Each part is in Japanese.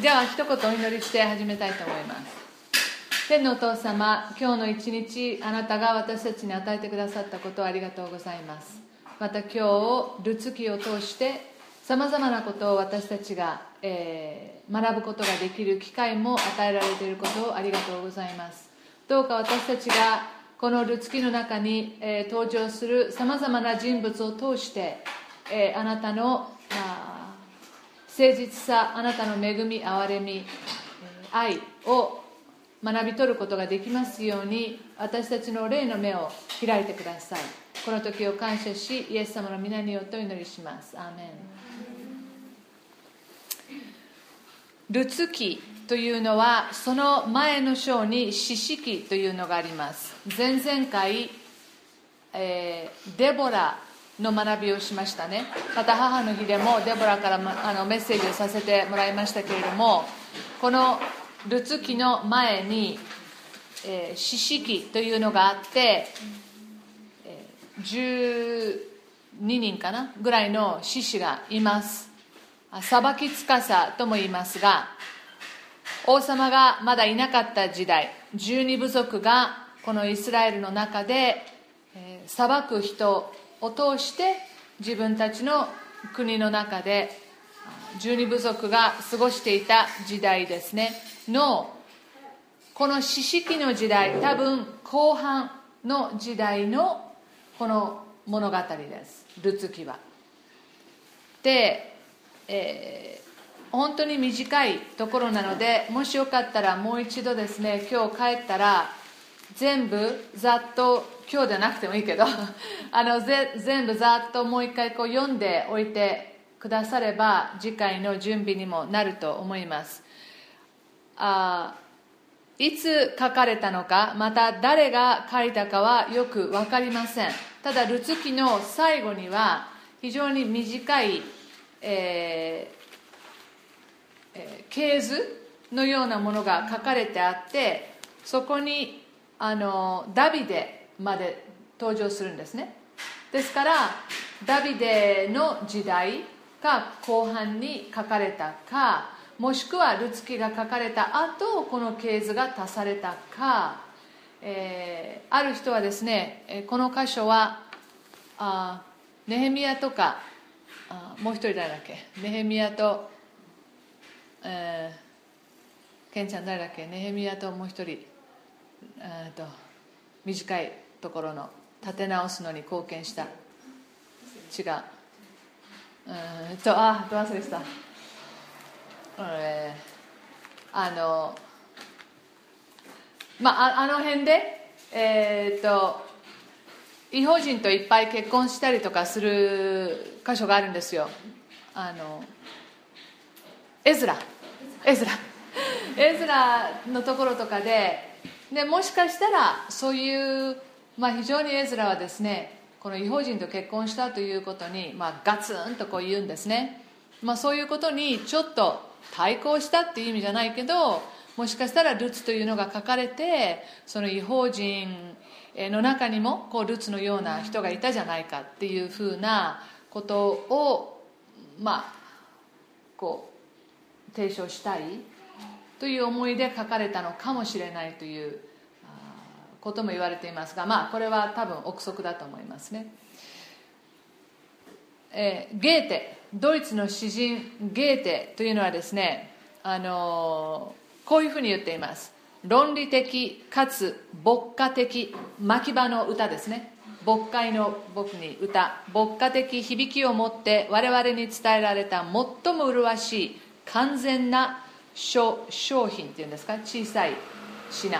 じゃあ一言お祈りして始めたいと思います。天のお父様今日の一日あなたが私たちに与えてくださったことをありがとうございます。また今日をルツキを通してさまざまなことを私たちが、えー、学ぶことができる機会も与えられていることをありがとうございます。どうか私たちがこのルツキの中に、えー、登場するさまざまな人物を通して、えー、あなたの、誠実さあなたの恵み憐れみ愛を学び取ることができますように私たちの霊の目を開いてください。この時を感謝しイエス様の皆によってお祈りします。アーメン。ルツ記というのはその前の章に四式というのがあります。前々回、えー、デボラの学びをしましたね。また母の日でもデボラからあのメッセージをさせてもらいましたけれどもこのルツ記の前にえー、というのがあって、えー、12人かなぐらいの獅子がいます。裁きつかさとも言いますが王様がまだいなかった時代十二部族がこのイスラエルの中で、えー、裁く人を通して自分たちの国の中で十二部族が過ごしていた時代ですね。のこの四式の時代多分後半の時代のこの物語です。ルツキは。で、えー、本当に短いところなのでもしよかったらもう一度ですね今日帰ったら全部ざっと今日じゃなくてもいいけど あのぜ全部ざっともう一回こう読んでおいてくだされば次回の準備にもなると思います。あいつ書かれたのかまた誰が書いたかはよく分かりません。ただルツ記の最後には非常に短い、えーえー、系図のようなものが書かれてあってそこにあのダビデまで登場するんですね。ですからダビデの時代が後半に書かれたかもしくはルツキが書かれた後この系図が足されたか、えー、ある人はですねこの箇所はあネヘミヤとかあもう一人誰だっけ？ネヘミヤと、えー、ケンちゃん誰だっけ？ネヘミヤともう一人、と短いところの立て直すのに貢献した。違う。うんとあど忘れした、えー、あのまああの辺でえー、っと違法人といっぱい結婚したりとかする箇所があるんですよ。あのエズラ。エズラ。エズラのところとかででもしかしたらそういう、まあ、非常にエズラはですねこの違法人と結婚したということに、まあ、ガツンとこう言うんですね、まあ、そういうことにちょっと対抗したっていう意味じゃないけどもしかしたらルツというのが書かれてその違法人の中にもこうルツのような人がいたじゃないかっていうふうなことをまあこう提唱したい。という思いで書かれたのかもしれないということも言われていますがまあこれは多分憶測だと思いますね、えー、ゲーテドイツの詩人ゲーテというのはですねあのー、こういうふうに言っています。論理的かつ牧歌的牧場の歌ですね。牧会の僕に歌。牧歌的響きを持って我々に伝えられた最も麗しい完全な商品っていうんですか？小さい品、え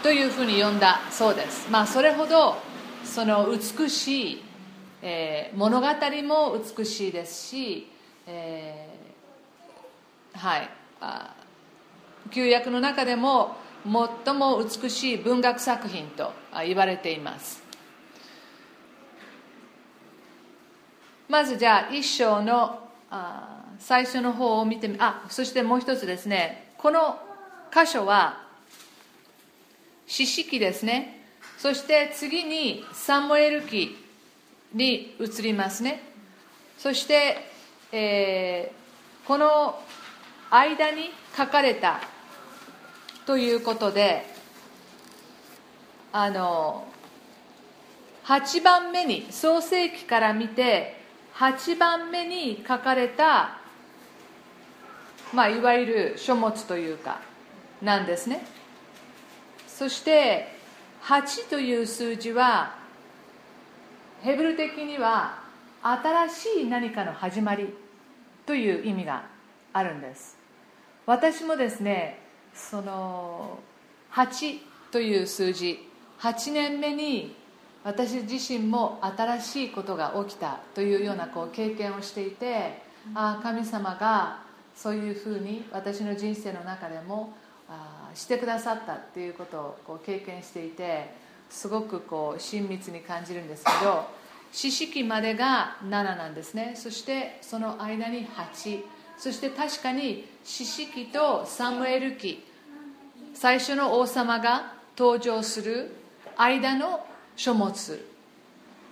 ー、というふうに呼んだそうです。まあそれほどその美しい、えー、物語も美しいですし、えー、はい。あ旧約の中でも最も美しい文学作品と言われています。まずじゃあ一章のあ最初の方を見てみあそしてもう一つですね。この箇所は四式ですね。そして次にサムエル記に移りますね。そして、えー、この間に書かれたということであの8番目に創世記から見て8番目に書かれた、まあ、いわゆる書物というかなんですね。そして8という数字はヘブル的には新しい何かの始まりという意味があるんです。私もですねその8という数字8年目に私自身も新しいことが起きたというようなこう経験をしていてああ神様がそういうふうに私の人生の中でもあしてくださったっていうことをこう経験していてすごくこう親密に感じるんですけど四式までが7なんですね。そしてその間に8そして確かに四式とサムエル記。最初の王様が登場する間の書物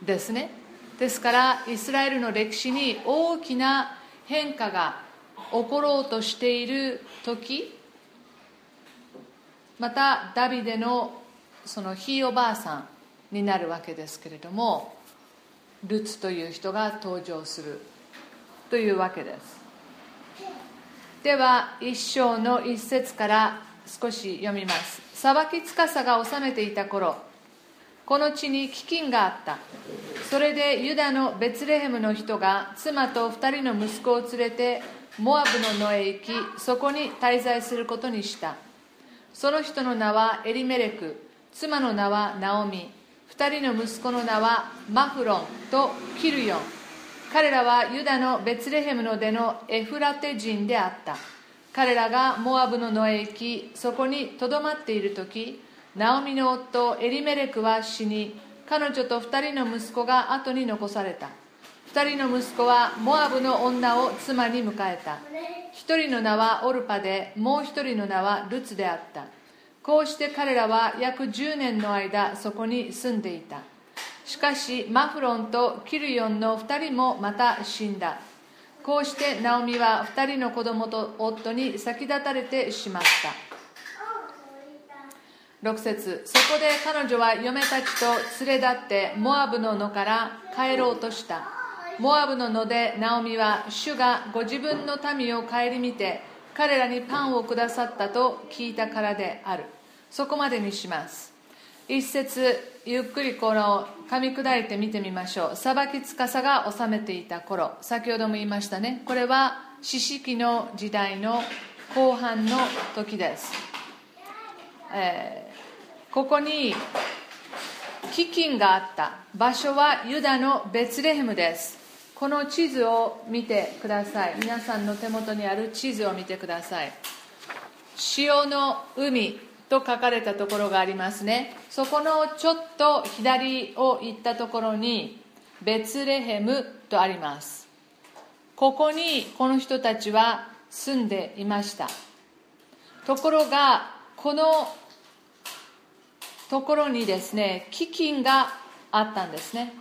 ですね。ですからイスラエルの歴史に大きな変化が起ころうとしている時またダビデのそのひいおばあさんになるわけですけれどもルツという人が登場するというわけです。では一章の一節から少し読みます。裁き司が治めていた頃この地に飢饉があった。それでユダのベツレヘムの人が妻と二人の息子を連れてモアブの野へ行きそこに滞在することにした。その人の名はエリメレク妻の名はナオミ二人の息子の名はマフロンとキルヨン。彼らはユダのベツレヘムの出のエフラテ人であった。彼らがモアブの野へ行きそこにとどまっている時ナオミの夫エリメレクは死に彼女と二人の息子が後に残された。二人の息子はモアブの女を妻に迎えた。一人の名はオルパでもう一人の名はルツであった。こうして彼らは約10年の間そこに住んでいた。しかしマフロンとキルヨンの二人もまた死んだ。こうしてナオミは二人の子供と夫に先立たれてしまった。6節。そこで彼女は嫁たちと連れ立ってモアブの野から帰ろうとした。モアブの野でナオミは主がご自分の民を顧みて彼らにパンをくださったと聞いたからである。そこまでにします。一節ゆっくりこの噛み砕いて見てみましょう。裁き司が治めていた頃。先ほども言いましたね。これは四式の時代の後半の時です、えーここに飢饉があった。場所はユダのベツレヘムです。この地図を見てください。皆さんの手元にある地図を見てください。潮の海と書かれたところがありますね。そこのちょっと左を行ったところにベツレヘムとあります。ここにこの人たちは住んでいました。ところがこのところにですね飢饉があったんですね。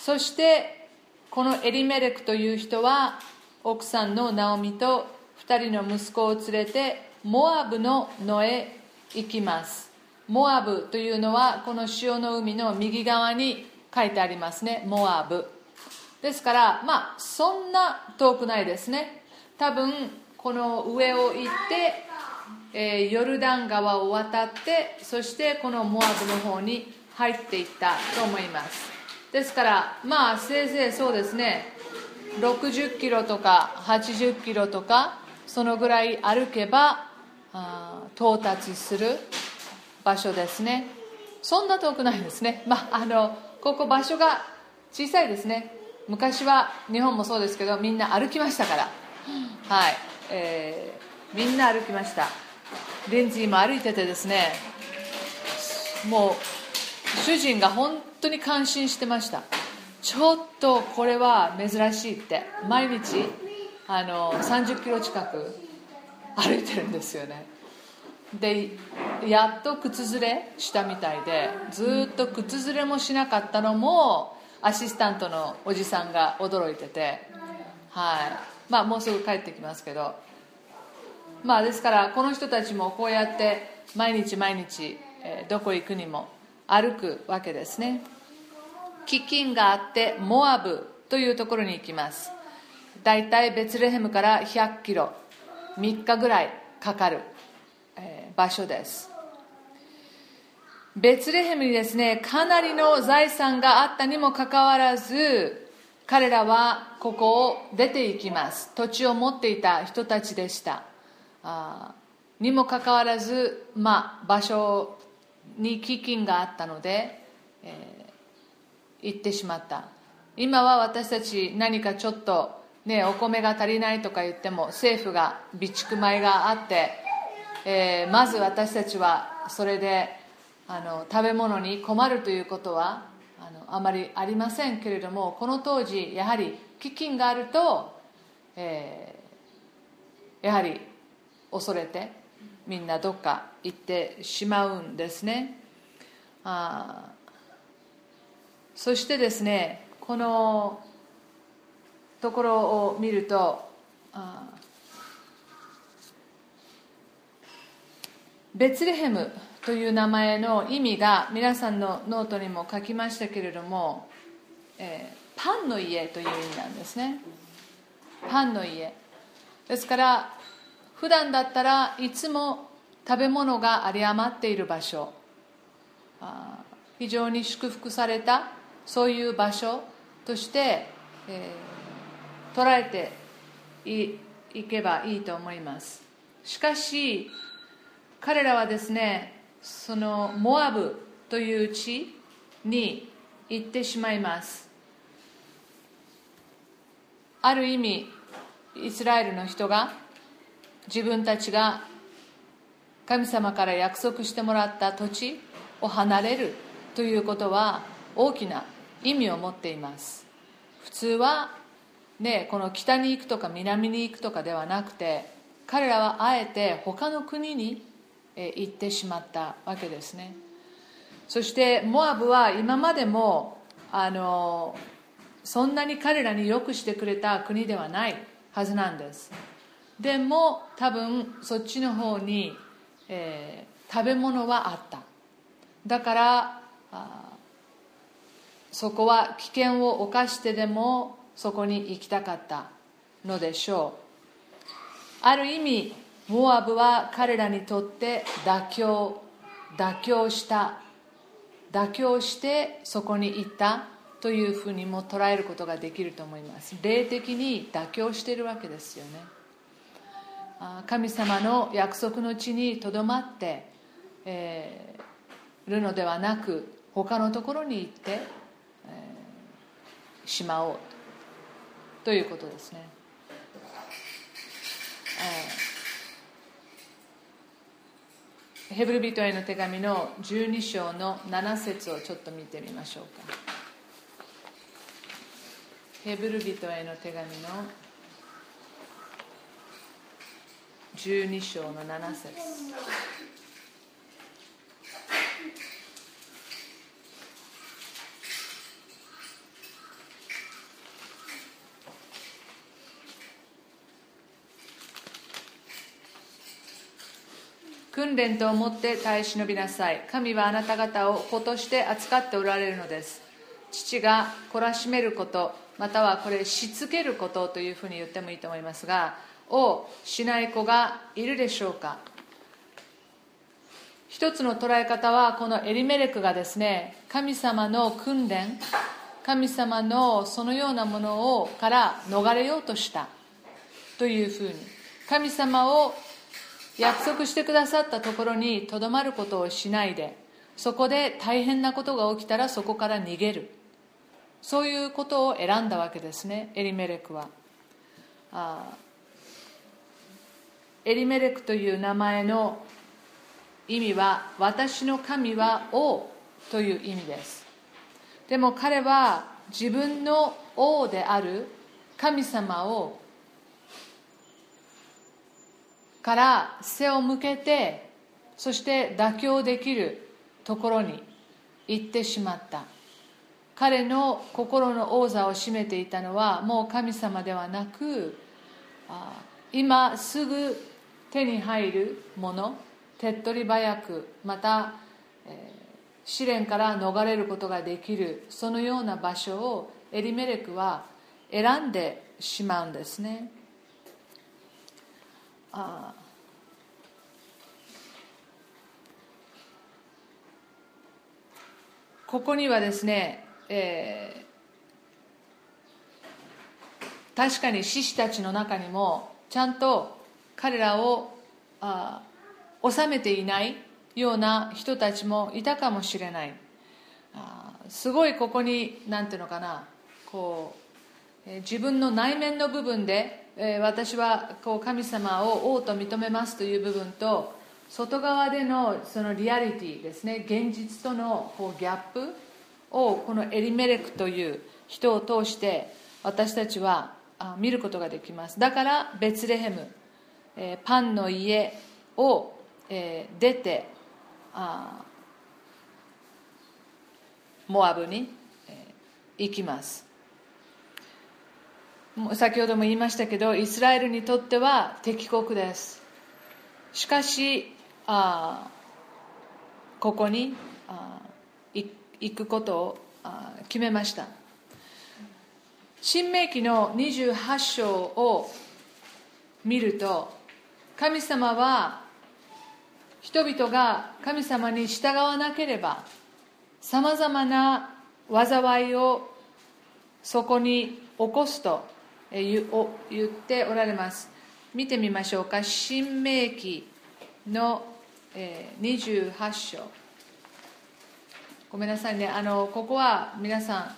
そしてこのエリメレクという人は奥さんのナオミと2人の息子を連れてモアブの野へ行きます。モアブというのはこの潮の海の右側に書いてありますね。モアブ。ですからまあそんな遠くないですね。多分この上を行ってえー、ヨルダン川を渡ってそしてこのモアブの方に入っていったと思います。ですからまあせいぜいそうですね。60キロとか80キロとかそのぐらい歩けばあ到達する場所ですね。そんな遠くないですね。まああのここ場所が小さいですね。昔は日本もそうですけどみんな歩きましたから。はい、えー、みんな歩きました。レンジ今歩いててですねもう主人が本当に感心してました。ちょっとこれは珍しいって。毎日あの30キロ近く歩いてるんですよね。でやっと靴ずれしたみたいでずっと靴ずれもしなかったのもアシスタントのおじさんが驚いてて。はい。まあもうすぐ帰ってきますけど。まあですからこの人たちもこうやって毎日毎日、えどこ行くにも歩くわけですね。飢饉があってモアブというところに行きます。大体ベツレヘムから100キロ3日ぐらいかかる、え場所です。ベツレヘムにですねかなりの財産があったにもかかわらず彼らはここを出ていきます。土地を持っていた人たちでした。あにもかかわらず、まあ、場所に飢饉があったので、えー、行ってしまった。今は私たち何かちょっと、ね、お米が足りないとか言っても政府が備蓄米があって、えー、まず私たちはそれであの食べ物に困るということはあのあまりありませんけれどもこの当時やはり飢饉があると、えー、やはり恐れてみんなどっか行ってしまうんですね。あそしてですねこのところを見るとベツレヘムという名前の意味が皆さんのノートにも書きましたけれども、えー、パンの家という意味なんですね。パンの家。ですから普段だったらいつも食べ物が有り余っている場所。非常に祝福されたそういう場所として、えー、捉えていいけばいいと思います。しかし彼らはですねそのモアブという地に行ってしまいます。ある意味イスラエルの人が自分たちが神様から約束してもらった土地を離れるということは大きな意味を持っています。普通はねこの北に行くとか南に行くとかではなくて彼らはあえて他の国に行ってしまったわけですね。そしてモアブは今までもあのそんなに彼らによくしてくれた国ではないはずなんです。でも多分そっちの方に、えー、食べ物はあった。だからそこは危険を冒してでもそこに行きたかったのでしょう。ある意味モアブは彼らにとって妥協妥協した。妥協してそこに行ったというふうにも捉えることができると思います。霊的に妥協しているわけですよね。神様の約束の地にとどまって、えー、るのではなく他のところに行って、えー、しまおうということですね、えー、ヘブル人への手紙の12章の7節をちょっと見てみましょうか。ヘブル人への手紙の12章の7節。訓練と思って耐え忍びなさい。神はあなた方を子として扱っておられるのです。父が懲らしめることまたはこれしつけることというふうに言ってもいいと思いますがをしない子がいるでしょうか？一つの捉え方はこのエリメレクがですね神様の訓練神様のそのようなものをから逃れようとした。というふうに神様を約束してくださったところにとどまることをしないでそこで大変なことが起きたらそこから逃げる。そういうことを選んだわけですねエリメレクは。あエリメレクという名前の意味は私の神は王という意味です。でも彼は自分の王である神様をから背を向けてそして妥協できるところに行ってしまった。彼の心の王座を占めていたのはもう神様ではなく今すぐ手に入るもの手っ取り早くまた、えー、試練から逃れることができるそのような場所をエリメレクは選んでしまうんですね。あここにはですね、えー、確かに獅子たちの中にもちゃんと彼らをあ収めていないような人たちもいたかもしれない。あすごいここに何ていうのかな。こう、えー、自分の内面の部分で、えー、私はこう神様を王と認めますという部分と外側でのそのリアリティですね現実とのこうギャップをこのエリメレクという人を通して私たちは見ることができます。だからベツレヘム、えー、パンの家を、えー、出てあモアブに、えー、行きます。先ほども言いましたけどイスラエルにとっては敵国です。しかしあここにあ行くことをあ決めました。新明記の28章を見ると神様は人々が神様に従わなければさまざまな災いをそこに起こすと言っておられます。見てみましょうか。新明記の28章。ごめんなさいね。あのここは皆さんあ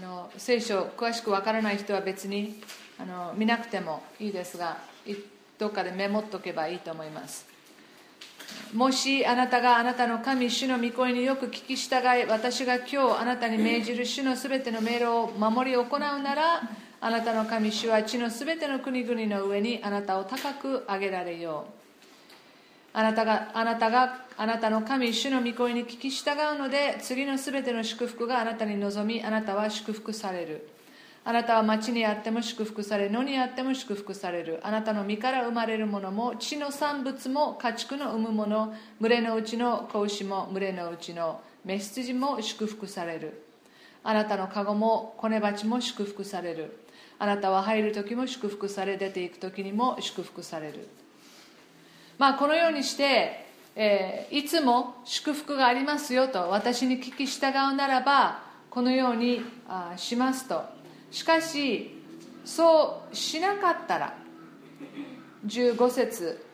の聖書詳しくわからない人は別にあの見なくてもいいですがどっかでメモっとけばいいと思いますもしあなたがあなたの神、主の御声によく聞き従い、私が今日あなたに命じる主のすべての命令を守り行うなら、あなたの神、主は地のすべての国々の上にあなたを高く上げられよう。あなたがあなたがあなたの神、主の御声に聞き従うので、次のすべての祝福があなたに望み、あなたは祝福される。あなたは町にあっても祝福され、野にあっても祝福される。あなたの身から生まれるものも、地の産物も、家畜の産むもの、群れのうちの子牛も、群れのうちの雌羊も祝福される。あなたの籠も、子ネ鉢も祝福される。あなたは入る時も祝福され、出ていく時にも祝福される。まあ、このようにして、えー、いつも祝福がありますよと、私に聞き従うならば、このようにあしますと。しかしそうしなかったら15節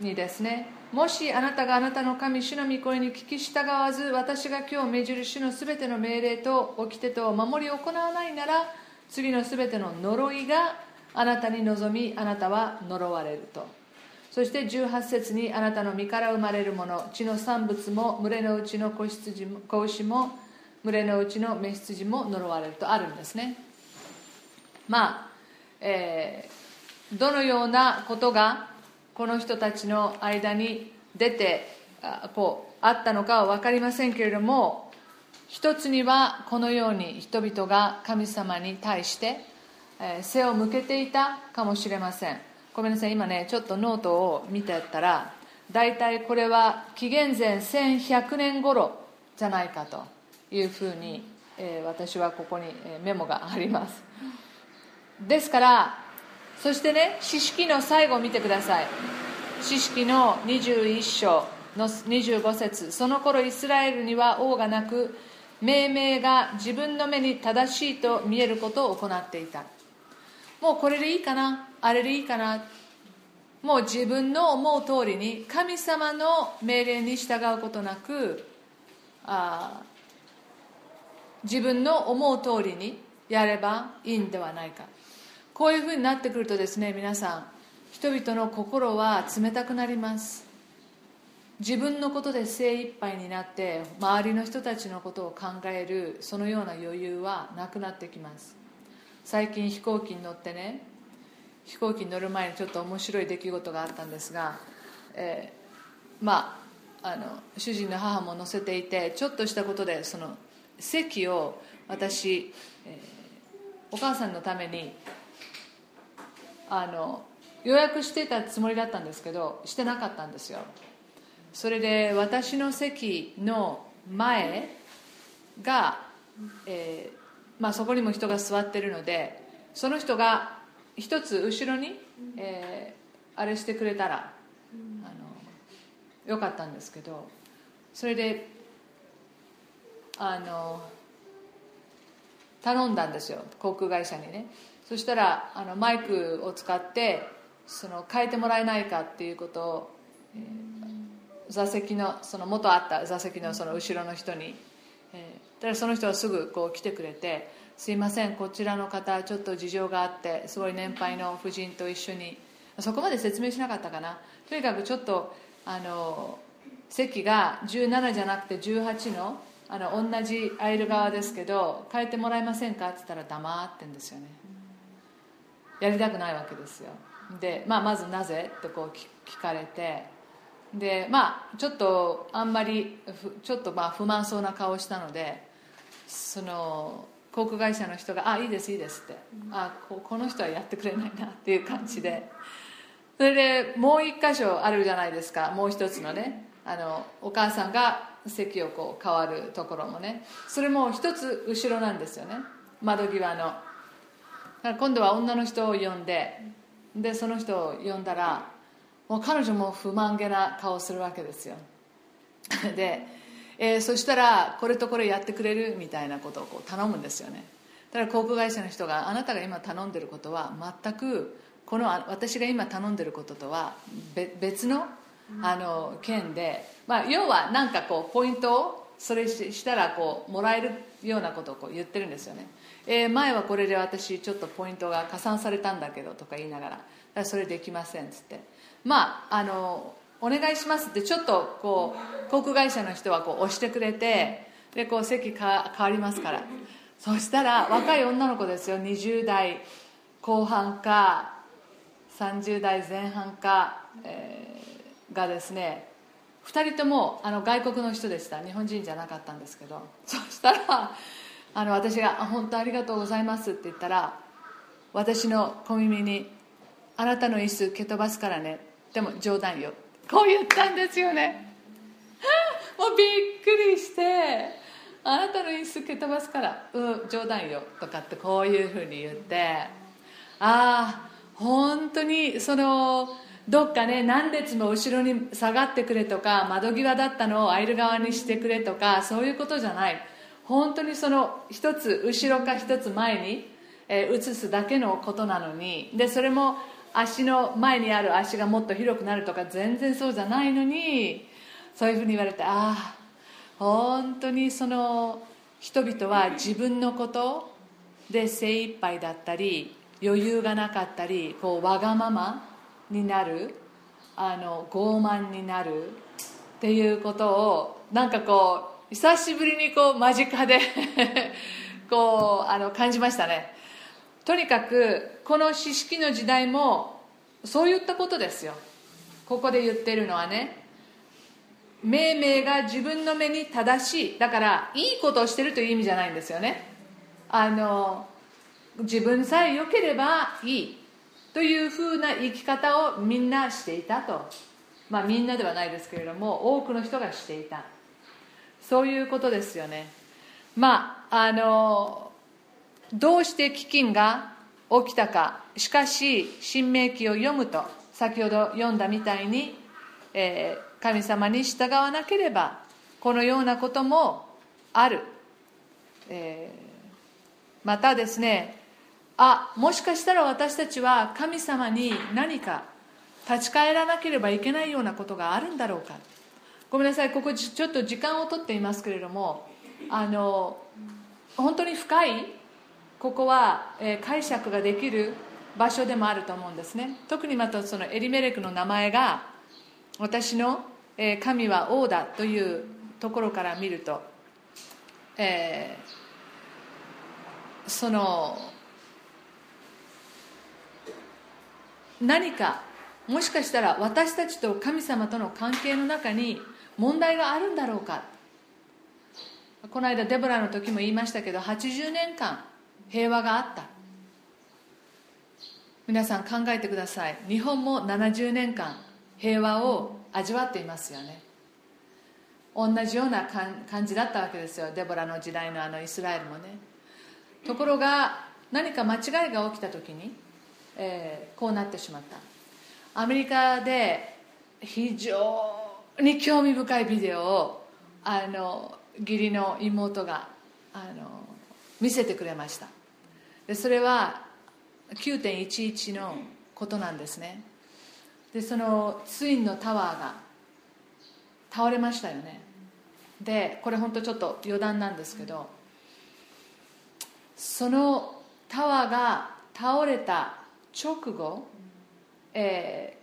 にですねもしあなたがあなたの神主の御声に聞き従わず私が今日命じる主のすべての命令と掟とを守り行わないなら次のすべての呪いがあなたに望みあなたは呪われると。そして18節にあなたの身から生まれるもの血の産物も群れのうちの子羊も子牛も群れのうちの雌羊も呪われるとあるんですね。まあ、えー、どのようなことがこの人たちの間に出てこうあったのかは分かりませんけれども一つにはこのように人々が神様に対して背を向けていたかもしれません。ごめんなさい今ねちょっとノートを見てたら大体これは紀元前1100年頃じゃないかというふうに、え私はここにメモがあります。ですからそしてね四式の最後を見てください。四式の21章の25節。その頃イスラエルには王がなく命名が自分の目に正しいと見えることを行っていた。もうこれでいいかな？あれでいいかな？もう自分の思う通りに神様の命令に従うことなくあ自分の思う通りにやればいいんではないか。こういうふうになってくるとですね皆さん人々の心は冷たくなります。自分のことで精一杯になって周りの人たちのことを考えるそのような余裕はなくなってきます。最近飛行機に乗ってね飛行機に乗る前にちょっと面白い出来事があったんですが、えー、まああの主人の母も乗せていてちょっとしたことでその席を私、えー、お母さんのためにあの予約してたつもりだったんですけどしてなかったんですよ。それで私の席の前が、えーまあ、そこにも人が座ってるのでその人が一つ後ろに、えー、あれしてくれたらあのよかったんですけどそれであの頼んだんですよ。航空会社にね。そしたらあのマイクを使ってその変えてもらえないかっていうことを、えー、座席のその元あった座席のその後ろの人に、えー、だその人はすぐこう来てくれて「すいませんこちらの方ちょっと事情があってすごい年配の夫人と一緒にそこまで説明しなかったかな。とにかくちょっとあの席が17じゃなくて18のあの同じアイル側ですけど変えてもらえませんか？って言ったら黙ってんですよねやりたくないわけですよ。で、まあ、まずなぜ？ってこう聞かれて。でまあちょっとあんまりちょっとまあ不満そうな顔をしたのでその航空会社の人が「あいいですいいです」って「あここの人はやってくれないな」っていう感じで。それでもう一箇所あるじゃないですか。もう一つのね。あのお母さんが席をこう変わるところもね。それも一つ後ろなんですよね。窓際の。から今度は女の人を呼んででその人を呼んだらもう彼女も不満げな顔をするわけですよ。で、えー、そしたらこれとこれやってくれるみたいなことをこう頼むんですよね。だから航空会社の人があなたが今頼んでることは全くこの私が今頼んでることとは別のあの件で、まあ、要は何かこうポイントをそれしたらこうもらえるようなことをこう言ってるんですよね、えー、前はこれで私ちょっとポイントが加算されたんだけどとか言いながららそれできませんっつって。まああのお願いしますってちょっとこう航空会社の人はこう押してくれてでこう席か変わりますから。そしたら若い女の子ですよ。20代後半か30代前半か、えー、がですね2人ともあの外国の人でした。日本人じゃなかったんですけど。そしたらあの私が「本当ありがとうございます」って言ったら私の小耳に「あなたの椅子蹴飛ばすからね。でも冗談よ」こう言ったんですよね。もうびっくりして「あなたの椅子蹴飛ばすからうん冗談よ」とかってこういうふうに言ってああ本当にそのどっかね何列も後ろに下がってくれとか窓際だったのをアイル側にしてくれとかそういうことじゃない。本当にその一つ後ろか一つ前に、えー、移すだけのことなのにでそれも足の前にある足がもっと広くなるとか全然そうじゃないのにそういうふうに言われてああ本当にその人々は自分のことで精一杯だったり余裕がなかったりこうわがままになるあの傲慢になるっていうことをなんかこう久しぶりにこう間近で こうあの感じましたね。とにかくこの四式の時代もそういったことですよ。ここで言ってるのはね。命名が自分の目に正しい。だからいいことをしてるという意味じゃないんですよね。あの自分さえ良ければいい。というふうな生き方をみんなしていたと。まあみんなではないですけれども多くの人がしていた。そういうことですよね。まああのどうして飢饉が起きたか。しかし新明記を読むと先ほど読んだみたいに、えー、神様に従わなければこのようなこともある、えー、またですねあもしかしたら私たちは神様に何か立ち返らなければいけないようなことがあるんだろうか。ごめんなさいここちょっと時間をとっていますけれどもあの本当に深いここは、えー、解釈ができる場所でもあると思うんですね。特にまたそのエリメレクの名前が私の、えー、神は王だというところから見ると、えー、その何かもしかしたら私たちと神様との関係の中に問題があるんだろうか。この間デボラの時も言いましたけど80年間平和があった。皆さん考えてください。日本も70年間平和を味わっていますよね。同じような感じだったわけですよ。デボラの時代のあのイスラエルもね。ところが何か間違いが起きた時に、えー、こうなってしまった。アメリカで非常に興味深いビデオをあの義理の妹があの見せてくれました。でそれは9.11のことなんですね。でそのツインのタワーが倒れましたよね。でこれ本当ちょっと余談なんですけどそのタワーが倒れた直後、え、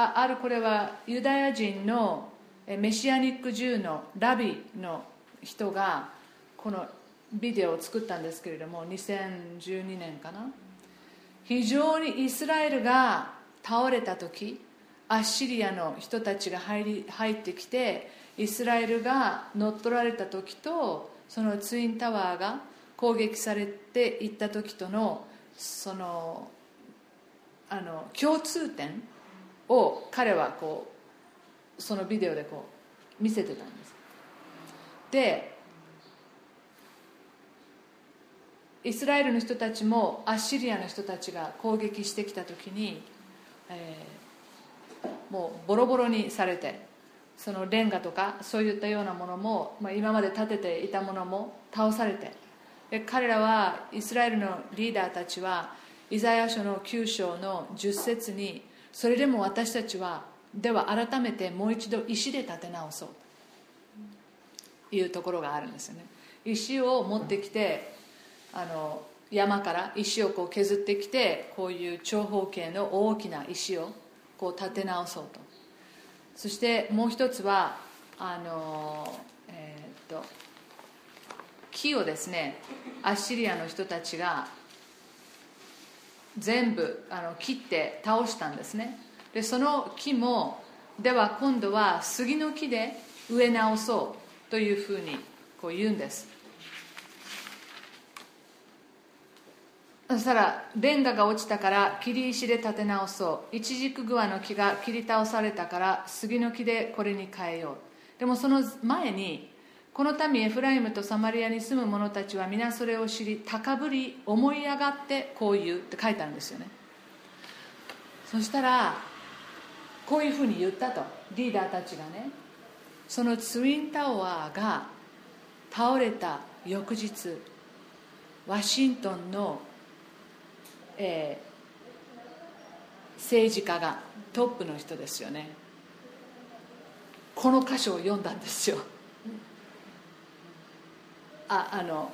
ああるこれはユダヤ人のメシアニック銃のラビの人がこのビデオを作ったんですけれども2012年かな。非常にイスラエルが倒れた時アッシリアの人たちが入り入ってきてイスラエルが乗っ取られた時とそのツインタワーが攻撃されていった時とのそのあの共通点を彼はこうそのビデオでこう見せてたんです。でイスラエルの人たちもアッシリアの人たちが攻撃してきた時に、えー、もうボロボロにされてそのレンガとかそういったようなものも、まあ、今まで建てていたものも倒されてで彼らはイスラエルのリーダーたちはイザヤ書の9章の10節にそれでも私たちはでは改めてもう一度石で建て直そう。というところがあるんですよね。石を持ってきてあの山から石をこう削ってきてこういう長方形の大きな石をこう立て直そうと。そしてもう一つはあのえー、っと木をですねアッシリアの人たちが全部あの切って倒したんですね。でその木もでは今度は杉の木で植え直そうというふうにこう言うんです。そしたらレンガが落ちたから切り石で立て直そう。イチジクグアの木が切り倒されたから杉の木でこれに変えよう。でもその前にこの民エフライムとサマリアに住む者たちは皆それを知り高ぶり思い上がってこう言うって書いてあるんですよね。そしたらこういうふうに言ったとリーダーたちがね。そのツインタワーが倒れた翌日ワシントンのえー、政治家がトップの人ですよね。この箇所を読んだんですよ。ああの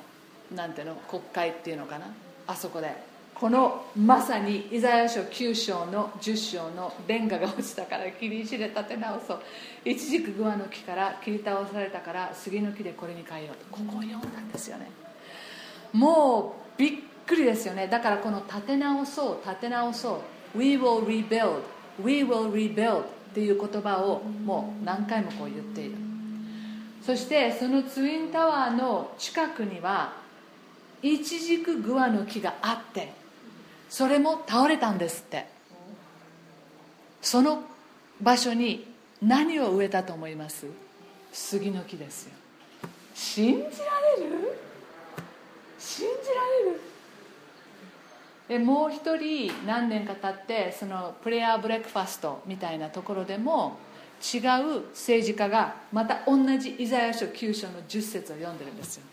なんていうの国会っていうのかな？あそこで。このまさにイザヤ書9章の10章のレンガが落ちたから切り石で立て直そう。いちじくグアの木から切り倒されたから杉の木でこれに変えようと。ここを読んだんですよね。もうびっくりですよね。だからこの立て直そう立て直そう。We will rebuild. We will rebuild っていう言葉をもう何回もこう言っている。そしてそのツインタワーの近くにはイチジクグアの木があってそれも倒れたんですって。その場所に何を植えたと思います？杉の木ですよ。信じられる？信じられる？でもう一人何年か経ってそのプレアブレックファストみたいなところでも違う政治家がまた同じイザヤ書9章の10節を読んでるんですよ。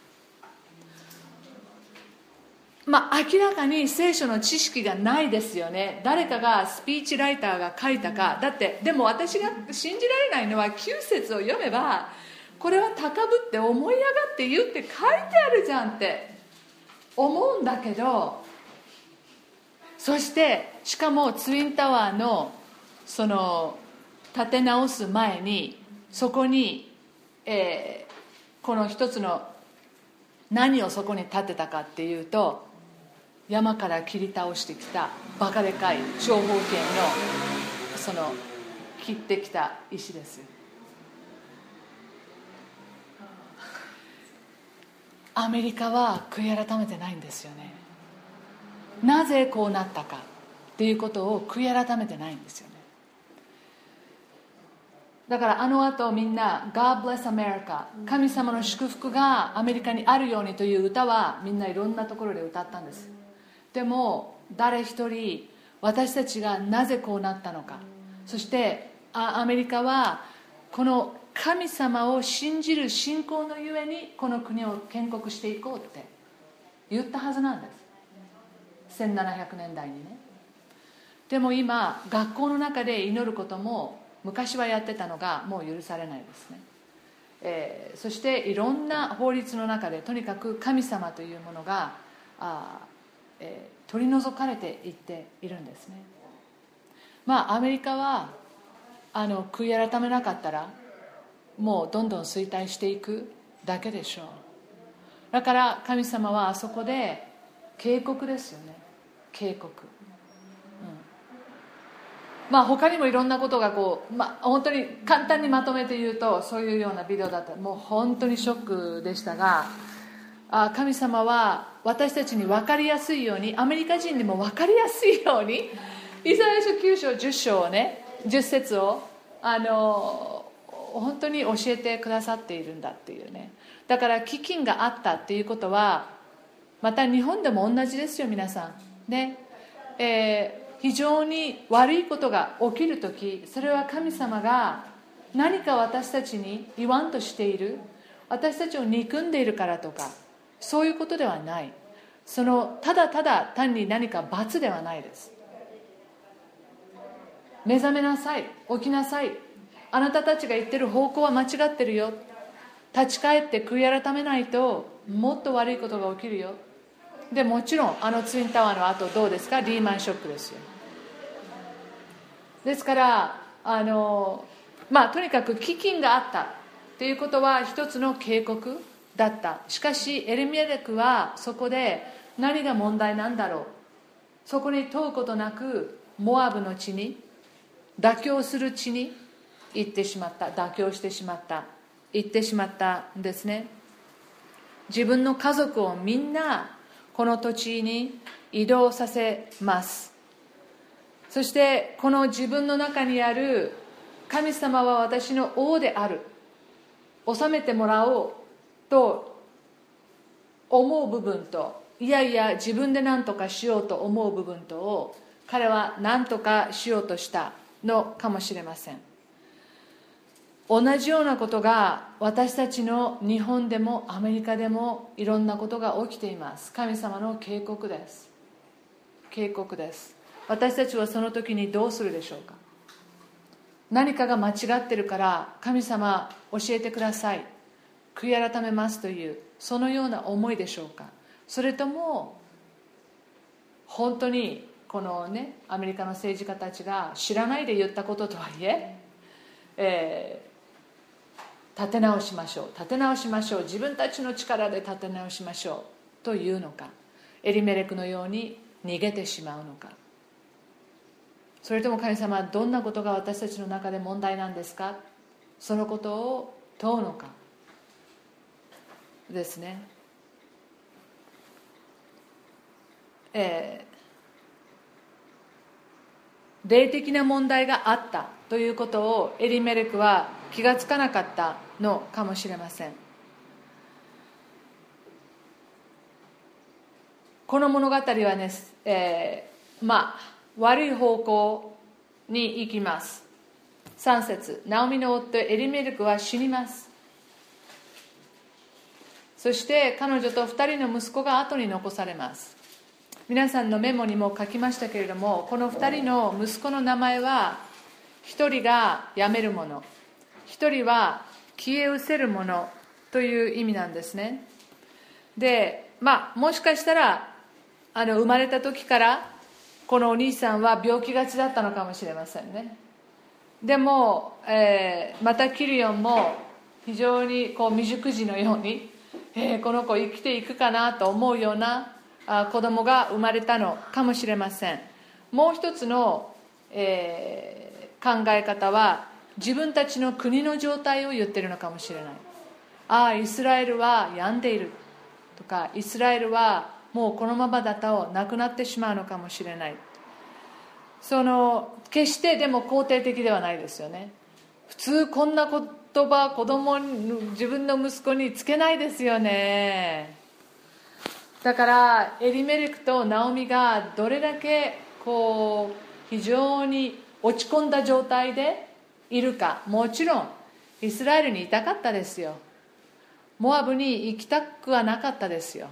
まあ明らかに聖書の知識がないですよね。誰かがスピーチライターが書いたか。だってでも私が信じられないのは9節を読めばこれは高ぶって思い上がって言って書いてあるじゃんって思うんだけどそしてしかもツインタワーのその建て直す前にそこに、えー、この一つの何をそこに建てたかっていうと山から切り倒してきたバカでかい長方形のその切ってきた石です。アメリカは悔い改めてないんですよね。なぜこうなったかっていうことを悔い改めてないんですよね。だからあの後みんな「God bless America」神様の祝福がアメリカにあるようにという歌はみんないろんなところで歌ったんです。でも誰一人私たちがなぜこうなったのか。そしてアメリカはこの神様を信じる信仰のゆえにこの国を建国していこうって言ったはずなんです。1700年代にね。でも今学校の中で祈ることも昔はやってたのがもう許されないですね、えー、そしていろんな法律の中でとにかく神様というものがあ、えー、取り除かれていっているんですね。まあアメリカはあの悔い改めなかったらもうどんどん衰退していくだけでしょう。だから神様はあそこで警告ですよね。警告。まあ、他にもいろんなことがこう、まあ、本当に簡単にまとめて言うとそういうようなビデオだった。もう本当にショックでしたがあ神様は私たちに分かりやすいようにアメリカ人にも分かりやすいようにイザヤ書9章10章をね10節をあの本当に教えてくださっているんだっていうね。だから飢饉があったっていうことはまた日本でも同じですよ皆さん。ね。えー非常に悪いことが起きる時それは神様が何か私たちに言わんとしている。私たちを憎んでいるからとかそういうことではない。そのただただ単に何か罰ではないです。目覚めなさい。起きなさい。あなたたちが言ってる方向は間違ってるよ。立ち返って悔い改めないともっと悪いことが起きるよ。でもちろんあのツインタワーの後どうですか？リーマンショックですよ。ですからあのまあとにかく飢饉があったということは一つの警告だった。しかしエルミエレクはそこで何が問題なんだろう。そこに問うことなくモアブの地に妥協する地に行ってしまった。妥協してしまった。行ってしまったんですね。自分の家族をみんなこの土地に移動させます。そしてこの自分の中にある神様は私の王である。治めてもらおうと思う部分といやいや自分で何とかしようと思う部分とを彼は何とかしようとしたのかもしれません。同じようなことが私たちの日本でもアメリカでもいろんなことが起きています。神様の警告です。警告です。私たちはその時にどうするでしょうか？何かが間違ってるから神様教えてください。悔い改めますというそのような思いでしょうか？それとも本当にこのねアメリカの政治家たちが知らないで言ったこととはいええー、立て直しましょう立て直しましょう自分たちの力で立て直しましょうというのかエリメレクのように逃げてしまうのか。それとも神様どんなことが私たちの中で問題なんですか？そのことを問うのか？ですね。えー、霊的な問題があったということをエリメレクは気がつかなかったのかもしれません。この物語はね、えー、まあ悪い方向に行きます。3節ナオミの夫エリメルクは死にます。そして彼女と2人の息子が後に残されます。皆さんのメモにも書きましたけれどもこの2人の息子の名前は1人が辞める者1人は消え失せる者という意味なんですね。でまあもしかしたらあの生まれた時からこのお兄さんは病気がちだったのかもしれませんね。でも、えー、またキリオンも非常にこう未熟児のように、えー、この子生きていくかなと思うようなあ子供が生まれたのかもしれません。もう一つの、えー、考え方は自分たちの国の状態を言ってるのかもしれない。ああイスラエルは病んでいるとかイスラエルはもうこのままだとなくなってしまうのかもしれない。その決してでも肯定的ではないですよね。普通こんな言葉子供に自分の息子につけないですよね。だからエリメレクとナオミがどれだけこう非常に落ち込んだ状態でいるか。もちろんイスラエルにいたかったですよ。モアブに行きたくはなかったですよ。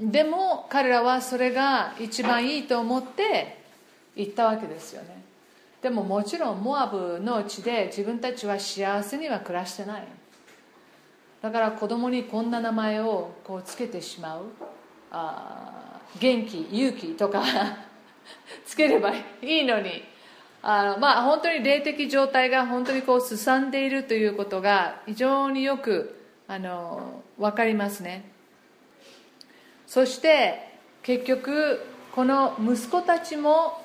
でも彼らはそれが一番いいと思って行ったわけですよね。でももちろんモアブの地で自分たちは幸せには暮らしてない。だから子供にこんな名前をこうつけてしまう。あ元気勇気とか つければいいのに。あのまあ本当に霊的状態が本当にこうすさんでいるということが非常によくあの分かりますね。そして結局この息子たちも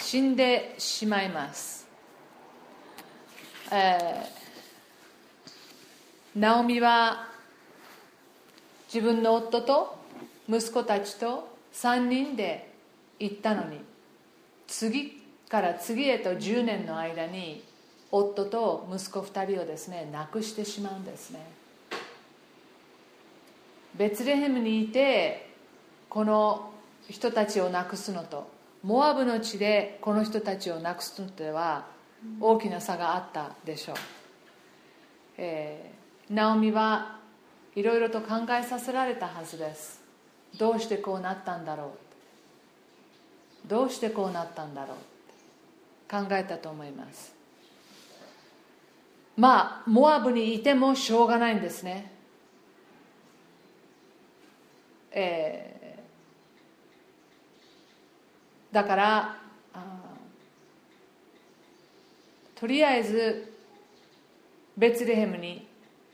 死んでしまいます、えー、ナオミは自分の夫と息子たちと3人で行ったのに次から次へと10年の間に夫と息子2人をですね亡くしてしまうんですね。ベツレヘムにいてこの人たちを亡くすのと。モアブの地でこの人たちを亡くすのとでは大きな差があったでしょう、えー、ナオミはいろいろと考えさせられたはずです。どうしてこうなったんだろう。どうしてこうなったんだろう。考えたと思います。まあモアブにいてもしょうがないんですね。えー、だからとりあえずベツレヘムに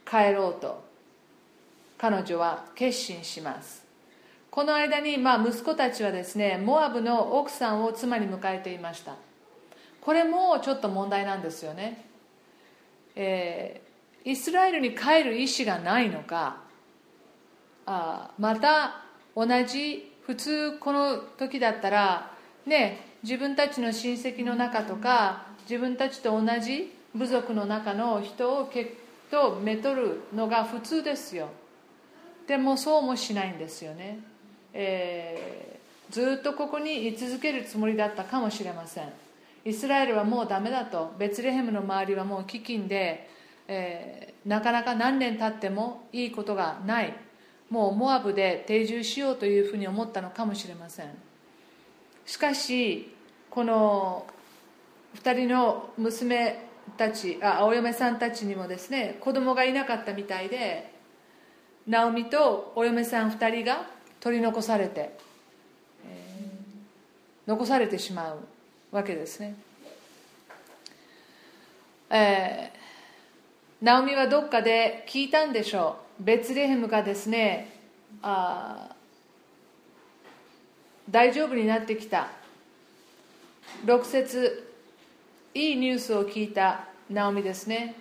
帰ろうと彼女は決心します。この間に、まあ、息子たちはですねモアブの奥さんを妻に迎えていました。これもちょっと問題なんですよね、えー、イスラエルに帰る意思がないのかあまた同じ普通この時だったらね自分たちの親戚の中とか自分たちと同じ部族の中の人を結とめとるのが普通ですよ。でもそうもしないんですよね、えー、ずっとここに居続けるつもりだったかもしれません。イスラエルはもうダメだと。ベツレヘムの周りはもう飢饉で、えー、なかなか何年経ってもいいことがない。もうモアブで定住しようというふうに思ったのかもしれません。しかしこの2人の娘たちあお嫁さんたちにもですね子供がいなかったみたいでナオミとお嫁さん2人が取り残されて、残されてしまうわけですね、えー、ナオミはどっかで聞いたんでしょう。ベツレヘムがですねあ大丈夫になってきた。6節いいニュースを聞いたナオミですね。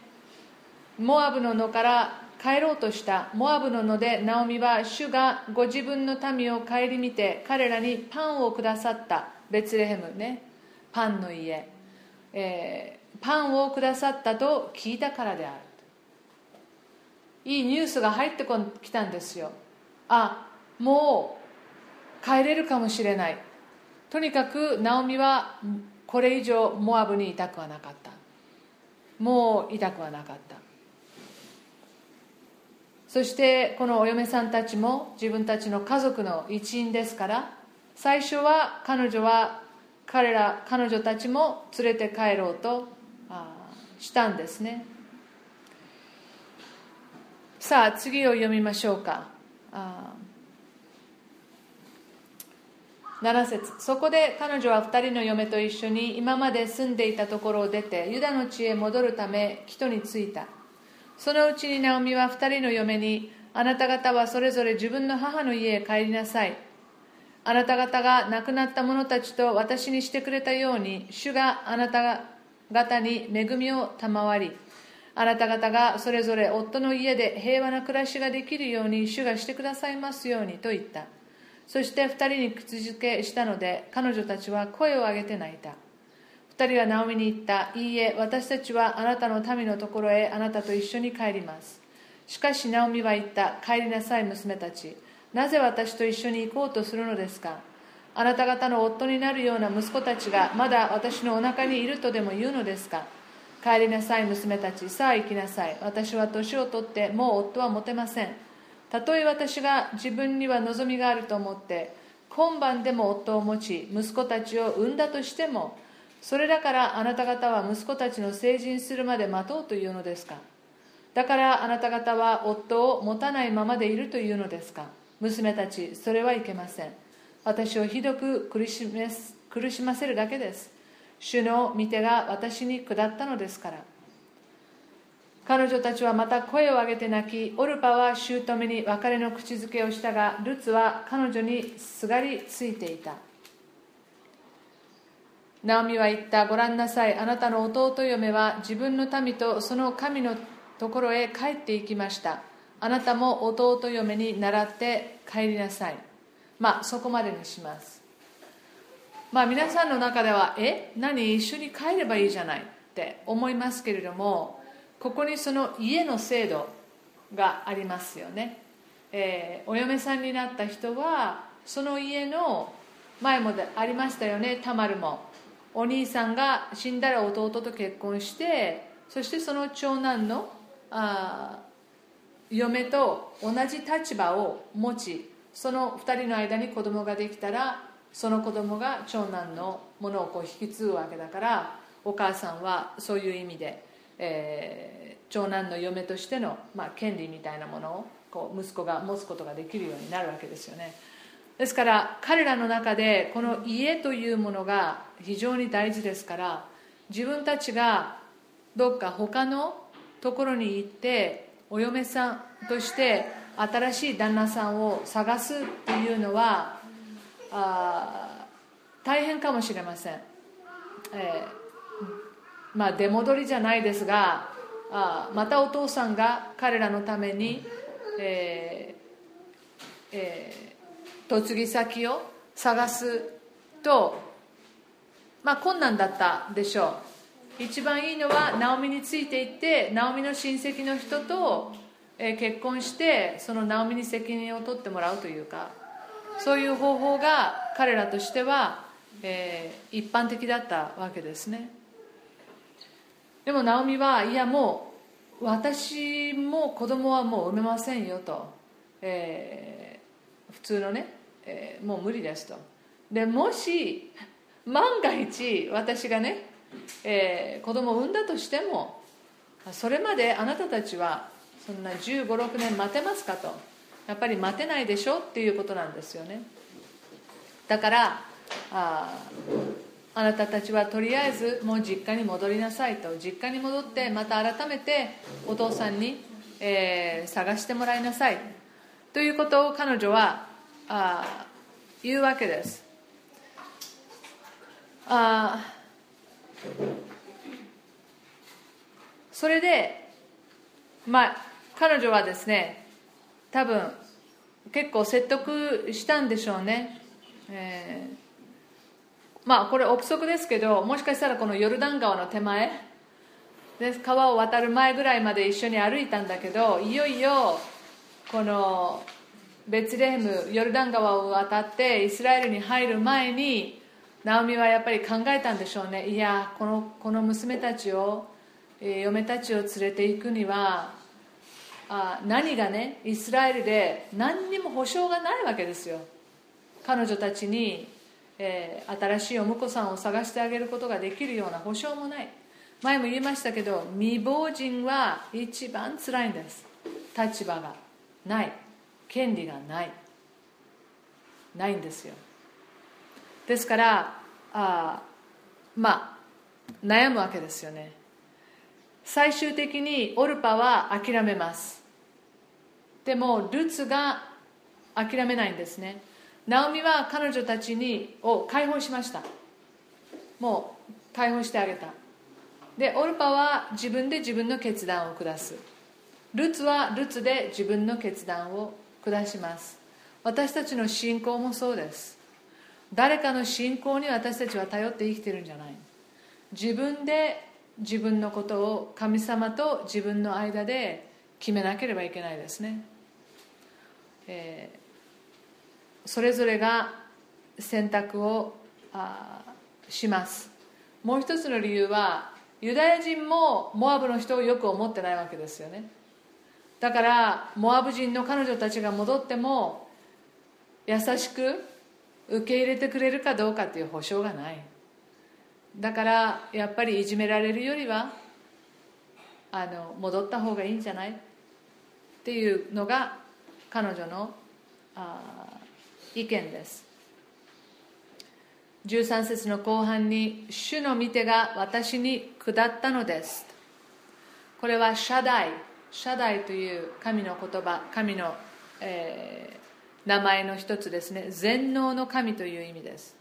モアブの野から帰ろうとした。モアブの野でナオミは主がご自分の民を顧みて彼らにパンをくださった。ベツレヘムね。パンの家、えー、パンをくださったと聞いたからである。いいニュースが入ってきたんですよ。あもう帰れるかもしれない。とにかくナオミはこれ以上モアブにいたくはなかった。もういたくはなかった。そしてこのお嫁さんたちも自分たちの家族の一員ですから最初は彼女は彼ら彼女たちも連れて帰ろうとしたんですね。さあ次を読みましょうか。7節。そこで彼女は2人の嫁と一緒に今まで住んでいたところを出てユダの地へ戻るため人に着いた。そのうちにナオミは2人の嫁にあなた方はそれぞれ自分の母の家へ帰りなさい。あなた方が亡くなった者たちと私にしてくれたように主があなた方に恵みを賜りあなた方がそれぞれ夫の家で平和な暮らしができるように主がしてくださいますようにと言った。そして2人に口づけしたので彼女たちは声を上げて泣いた。2人はナオミに言った。いいえ私たちはあなたの民のところへあなたと一緒に帰ります。しかしナオミは言った。帰りなさい娘たち。なぜ私と一緒に行こうとするのですか？あなた方の夫になるような息子たちがまだ私のお腹にいるとでも言うのですか？帰りなさい娘たちさあ行きなさい。私は年を取ってもう夫は持てません。たとえ私が自分には望みがあると思って今晩でも夫を持ち息子たちを産んだとしてもそれだからあなた方は息子たちの成人するまで待とうというのですか。だからあなた方は夫を持たないままでいるというのですか。娘たちそれはいけません。私をひどく苦し苦しませるだけです。主の御手が私に下ったのですから。彼女たちはまた声を上げて泣きオルパは姑に別れの口づけをしたがルツは彼女にすがりついていた。ナオミは言ったご覧なさいあなたの弟嫁は自分の民とその神のところへ帰っていきました。あなたも弟嫁に倣って帰りなさい。まあそこまでにします。まあ皆さんの中ではえ？何？一緒に帰ればいいじゃないって思いますけれどもここにその家の制度がありますよね、えー、お嫁さんになった人はその家の前もありましたよねタマルも。お兄さんが死んだら弟と結婚してそしてその長男のあ嫁と同じ立場を持ちその2人の間に子供ができたらその子供が長男のものをこう引き継ぐわけだからお母さんはそういう意味で、えー、長男の嫁としての、まあ、権利みたいなものをこう息子が持つことができるようになるわけですよね。ですから彼らの中でこの家というものが非常に大事ですから自分たちがどっか他のところに行ってお嫁さんとして新しい旦那さんを探すっていうのはあ大変かもしれません、えー、まあ出戻りじゃないですがあまたお父さんが彼らのために、えーえー、嫁ぎ先を探すとまあ困難だったでしょう。一番いいのはナオミについていってナオミの親戚の人と結婚してそのナオミに責任を取ってもらうというか。そういう方法が彼らとしては、えー、一般的だったわけですね。でもナオミはいやもう私も子供はもう産めませんよと、えー、普通のね、えー、もう無理ですと。でもし万が一私がねえー、子供を産んだとしてもそれまであなたたちはそんな1 5 6年待てますかと。やっぱり待てないでしょっていうことなんですよね。だからああなたたちはとりあえずもう実家に戻りなさいと。実家に戻ってまた改めてお父さんに、えー、探してもらいなさい。ということを彼女はあ言うわけです。あそれでまあ彼女はですね多分結構説得したんでしょうね、えー、まあこれ憶測ですけどもしかしたらこのヨルダン川の手前で川を渡る前ぐらいまで一緒に歩いたんだけどいよいよこのベツレヘムヨルダン川を渡ってイスラエルに入る前にナオミはやっぱり考えたんでしょうね。いやこのこの娘たちを、え嫁たちを連れていくにはあ何がねイスラエルで何にも保証がないわけですよ。彼女たちに、えー、新しいお婿さんを探してあげることができるような保証もない。前も言いましたけど未亡人は一番つらいんです。立場がない。権利がない。ないんですよ。ですからあまあ悩むわけですよね。最終的にオルパは諦めます。でもルツが諦めないんですね。ナオミは彼女たちにを解放しました。もう解放してあげた。でオルパは自分で自分の決断を下す。ルツはルツで自分の決断を下します。私たちの信仰もそうです。誰かの信仰に私たちは頼って生きてるんじゃない。自分で自分のことを神様と自分の間で決めなければいけないですね、えー、それぞれが選択をあします。もう一つの理由はユダヤ人もモアブの人をよく思ってないわけですよね。だからモアブ人の彼女たちが戻っても優しく受け入れてくれるかどうかっていう保証がない。だからやっぱりいじめられるよりはあの戻った方がいいんじゃない？っていうのが彼女のあ意見です。13節の後半に「主の御手が私に下ったのです」これは「シャダイ」「シャダイ」という神の言葉神の、えー、名前の一つですね。全能の神という意味です。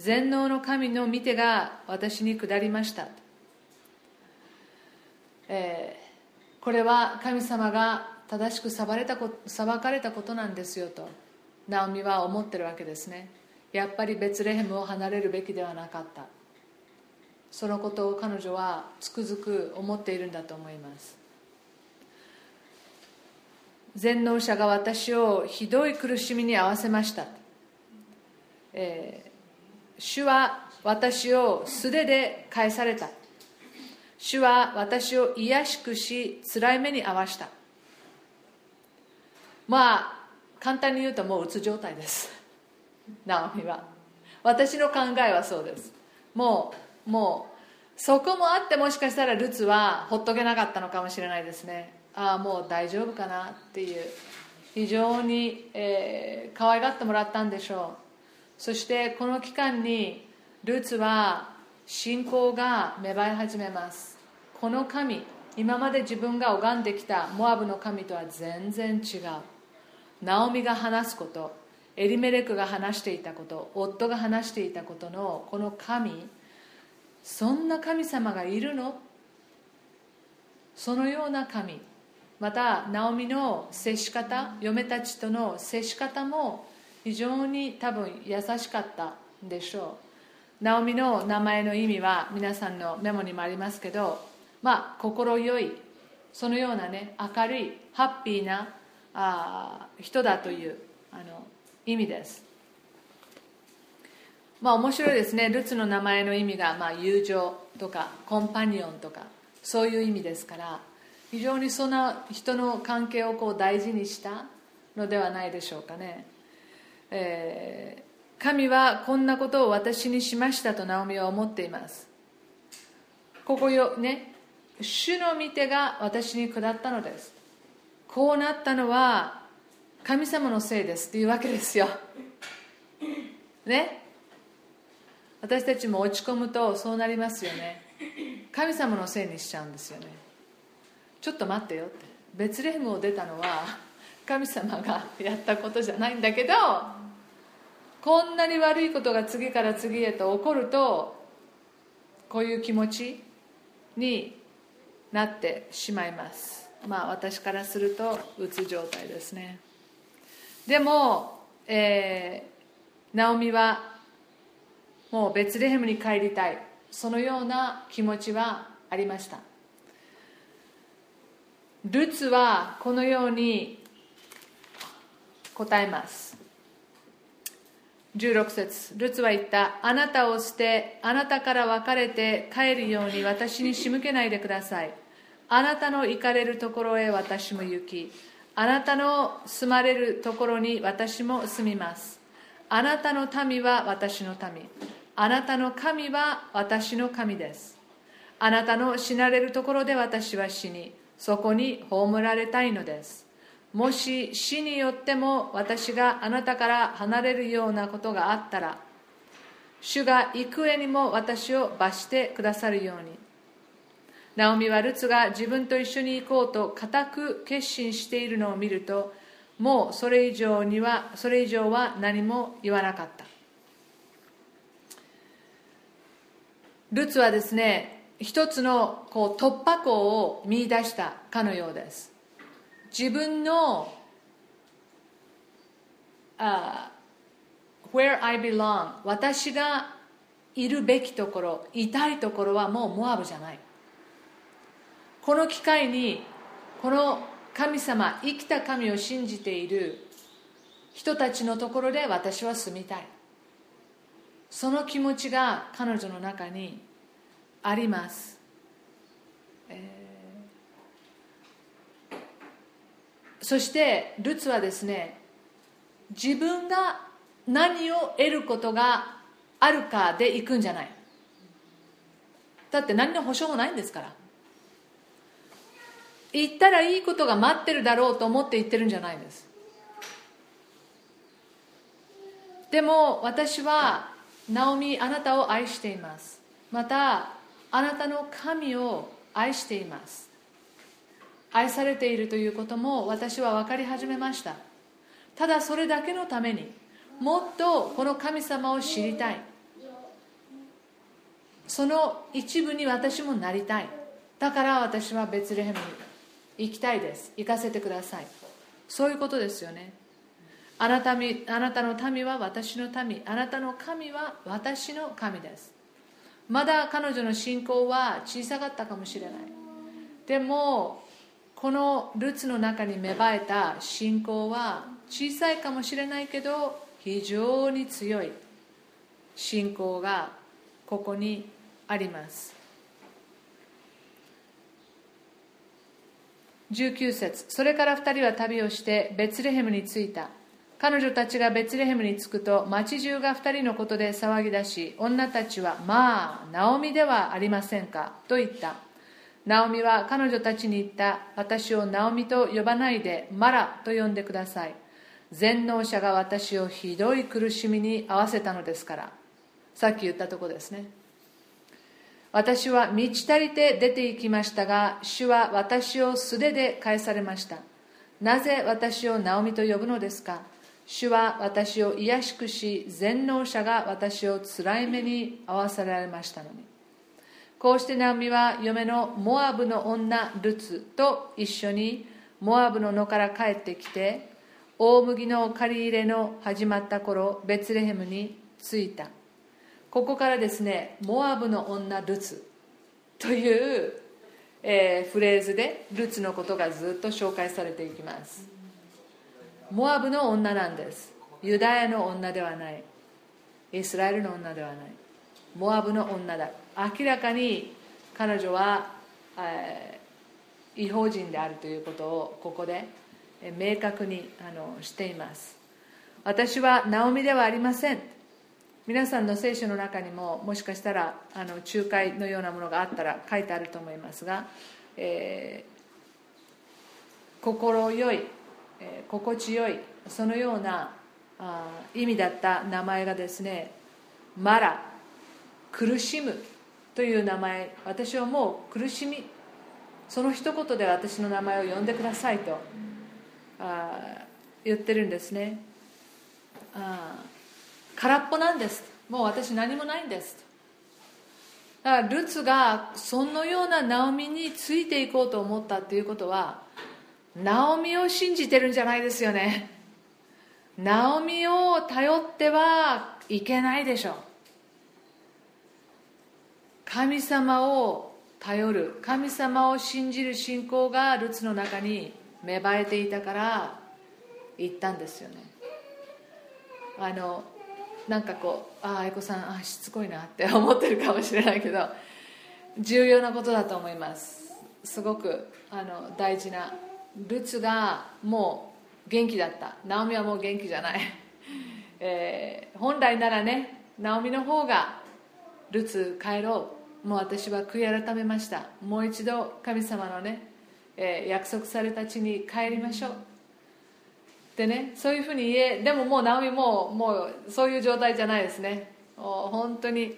全能の神の御手が私に下りました、えー、これは神様が正しく裁れた裁かれたことなんですよとナオミは思ってるわけですね。やっぱりベツレヘムを離れるべきではなかった。そのことを彼女はつくづく思っているんだと思います。全能者が私をひどい苦しみに合わせました、え、主は私を素手で返された。主は私を癒しくし辛い目に遭わした。まあ簡単に言うともううつ状態です。ナオミは。私の考えはそうです。もうもうそこもあってもしかしたらルツはほっとけなかったのかもしれないですね。ああもう大丈夫かなっていう。非常に、えー、可愛がってもらったんでしょう。そしてこの期間にルーツは信仰が芽生え始めます。この神今まで自分が拝んできたモアブの神とは全然違う。ナオミが話すことエリメレクが話していたこと夫が話していたことのこの神そんな神様がいるの？そのような神またナオミの接し方嫁たちとの接し方も非常に多分優しかったでしょう。ナオミの名前の意味は皆さんのメモにもありますけどまあ心よいそのようなね明るいハッピーなあ人だというあの意味です。まあ面白いですね。ルツの名前の意味が、まあ、友情とかコンパニオンとかそういう意味ですから非常にそんな人の関係をこう大事にしたのではないでしょうかね、えー、神はこんなことを私にしましたとナオミは思っています。ここよね主の御手が私に下ったのです。こうなったのは神様のせいですっていうわけですよ。ね？私たちも落ち込むとそうなりますよね。神様のせいにしちゃうんですよね。ちょっと待ってよって。ベツレヘムを出たのは神様がやったことじゃないんだけどこんなに悪いことが次から次へと起こるとこういう気持ちになってしまいます。まあ私からするとうつ状態ですね。でも、えー、ナオミはもうベツレヘムに帰りたい。そのような気持ちはありました。ルツはこのように答えます。16節。ルツは言った。あなたを捨てあなたから別れて帰るように私に仕向けないでください。あなたの行かれるところへ私も行きあなたの住まれるところに私も住みます。あなたの民は私の民。あなたの神は私の神です。あなたの死なれるところで私は死にそこに葬られたいのです。もし死によっても私があなたから離れるようなことがあったら主が幾重にも私を罰してくださるように。ナオミはルツが自分と一緒に行こうと固く決心しているのを見るともうそれ以上にはそれ以上は何も言わなかった。ルツはですね一つのこう突破口を見出したかのようです。自分のあ where I belong 私がいるべきところいたいところはもうモアブじゃない。この機会にこの神様生きた神を信じている人たちのところで私は住みたい。その気持ちが彼女の中にあります、えー、そしてルツはですね自分が何を得ることがあるかで行くんじゃない。だって何の保証もないんですから。行ったらいいことが待ってるだろうと思って行ってるんじゃないです。でも私はナオミあなたを愛しています。またあなたの神を愛しています。愛されているということも私は分かり始めました。ただそれだけのためにもっとこの神様を知りたい。その一部に私もなりたい。だから私はベツレヘムに行きたいです。行かせてください。そういうことですよね。あなたあなたの民は私の民。あなたの神は私の神です。まだ彼女の信仰は小さかったかもしれない。でもこのルツの中に芽生えた信仰は小さいかもしれないけど非常に強い信仰がここにあります。19節。それから2人は旅をしてベツレヘムに着いた。彼女たちがベツレヘムに着くと町中が2人のことで騒ぎ出し女たちはまあナオミではありませんか？と言った。ナオミは彼女たちに言った私をナオミと呼ばないでマラと呼んでください。全能者が私をひどい苦しみに合わせたのですから。さっき言ったとこですね。私は満ち足りて出て行きましたが主は私を素手で返されました。なぜ私をナオミと呼ぶのですか？主は私を癒しくし全能者が私をつらい目に合わせられましたのに。こうしてナオミは嫁のモアブの女ルツと一緒にモアブの野から帰ってきて大麦の借り入れの始まった頃ベツレヘムに着いた。ここからですねモアブの女ルツという、えー、フレーズでルツのことがずっと紹介されていきます。モアブの女なんです。ユダヤの女ではない。イスラエルの女ではない。モアブの女だ。明らかに彼女は、えー、違法人であるということをここで明確にあのしています。私はナオミではありません。皆さんの聖書の中にももしかしたらあの仲介のようなものがあったら書いてあると思いますが、えー、心よい、えー、心地よいそのようなあ意味だった名前がですねマラ。苦しむという名前私はもう苦しみその一言で私の名前を呼んでくださいとあ言ってるんですね。あ空っぽなんです。もう私何もないんです。だからルツがそのようなナオミについていこうと思ったっていうことはナオミを信じてるんじゃないですよね。ナオミを頼ってはいけないでしょう神様を頼る神様を信じる信仰がルツの中に芽生えていたから言ったんですよね。あのなんかこうああ愛子さんあしつこいなって 思ってるかもしれないけど重要なことだと思います。すごくあの大事なルツがもう元気だった。ナオミはもう元気じゃない、えー、本来ならねナオミの方がルツ帰ろう。もう私は悔い改めました。もう一度神様のね、えー、約束された地に帰りましょう。でねそういうふうに言えでももう直美ももうそういう状態じゃないですね。本当に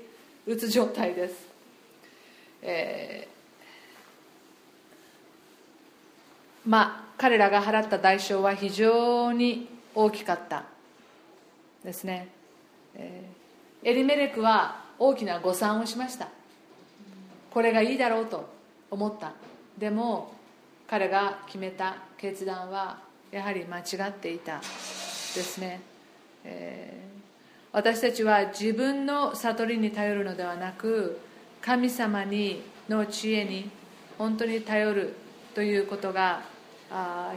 うつ状態です、えー、まあ彼らが払った代償は非常に大きかった。ですね、えー、エリメレクは大きな誤算をしました。これがいいだろうと思った。でも彼が決めた決断はやはり間違っていたですね。えー私たちは自分の悟りに頼るのではなく神様にの知恵に本当に頼るということが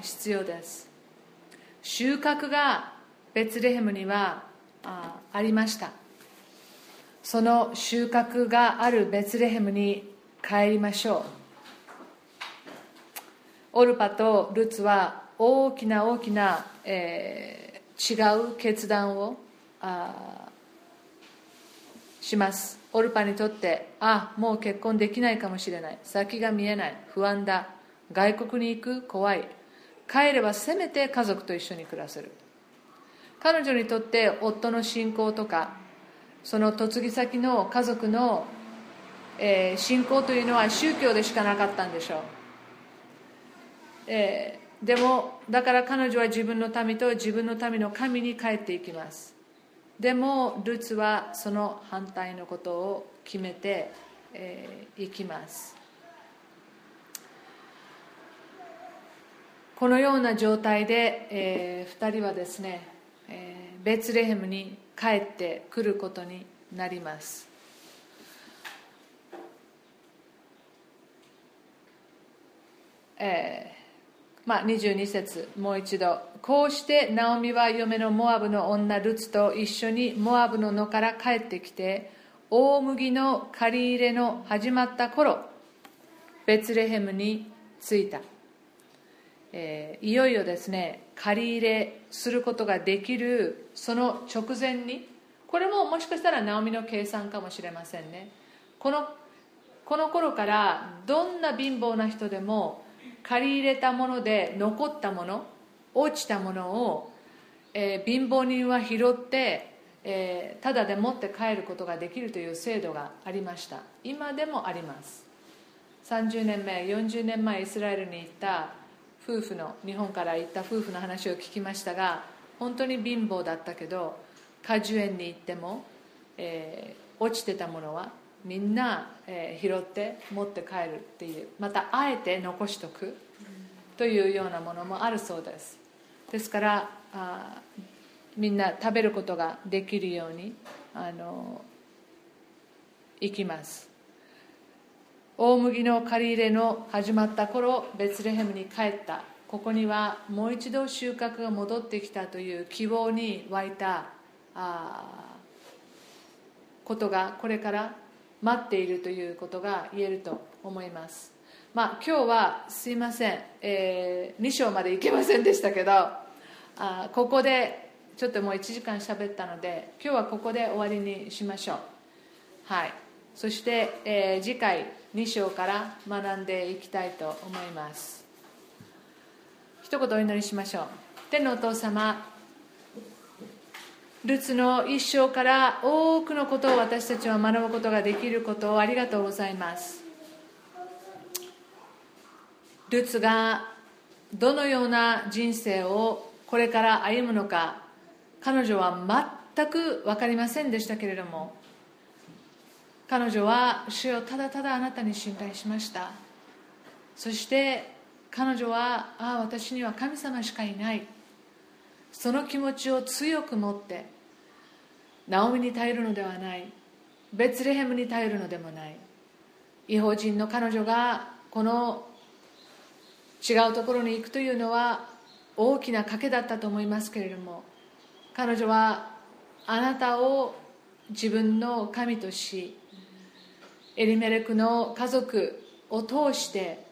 必要です。収穫がベツレヘムにはあありました。その収穫があるベツレヘムに帰りましょう。オルパとルツは大きな大きな、えー、違う決断をします。オルパにとってあもう結婚できないかもしれない。先が見えない。不安だ。外国に行く怖い。帰ればせめて家族と一緒に暮らせる。彼女にとって夫の信仰とかその嫁ぎ先の家族の、えー、信仰というのは宗教でしかなかったんでしょう、えー、でもだから彼女は自分の民と自分の民の神に帰っていきます。でもルツはその反対のことを決めてい、えー、きます。このような状態で、えー、2人はですね、えー、ベツレヘムに帰ってくることになります。えーまあ、22節もう一度。こうしてナオミは嫁のモアブの女ルツと一緒にモアブの野から帰ってきて大麦の借り入れの始まった頃ベツレヘムに着いた。えー、いよいよですね借り入れすることができるその直前にこれももしかしたらナオミの計算かもしれませんね。このこの頃からどんな貧乏な人でも借り入れたもので残ったもの落ちたものを、えー、貧乏人は拾って、えー、ただで持って帰ることができるという制度がありました。今でもあります。30年目40年前イスラエルに行った夫婦の日本から行った夫婦の話を聞きましたが本当に貧乏だったけど果樹園に行っても、えー、落ちてたものはみんな、えー、拾って持って帰るっていうまたあえて残しとくというようなものもあるそうです。ですからあみんな食べることができるようにあの行きます。大麦の借り入れの始まった頃ベツレヘムに帰った。ここにはもう一度収穫が戻ってきたという希望に湧いたあことがこれから待っているということが言えると思います。まあ今日はすいません、えー、2章まで行けませんでしたけどあここでちょっともう1時間喋ったので今日はここで終わりにしましょう。はい。そして、えー、次回。2章から学んでいきたいと思います。一言お祈りしましょう。天のお父様ルツの一生から多くのことを私たちは学ぶことができることをありがとうございます。ルツがどのような人生をこれから歩むのか彼女は全く分かりませんでしたけれども彼女は主よただただあなたに信頼しました。そして彼女はああ私には神様しかいない。その気持ちを強く持ってナオミに頼るのではない。ベツレヘムに頼るのでもない。違法人の彼女がこの違うところに行くというのは大きな賭けだったと思いますけれども彼女はあなたを自分の神としエリメレクの家族を通して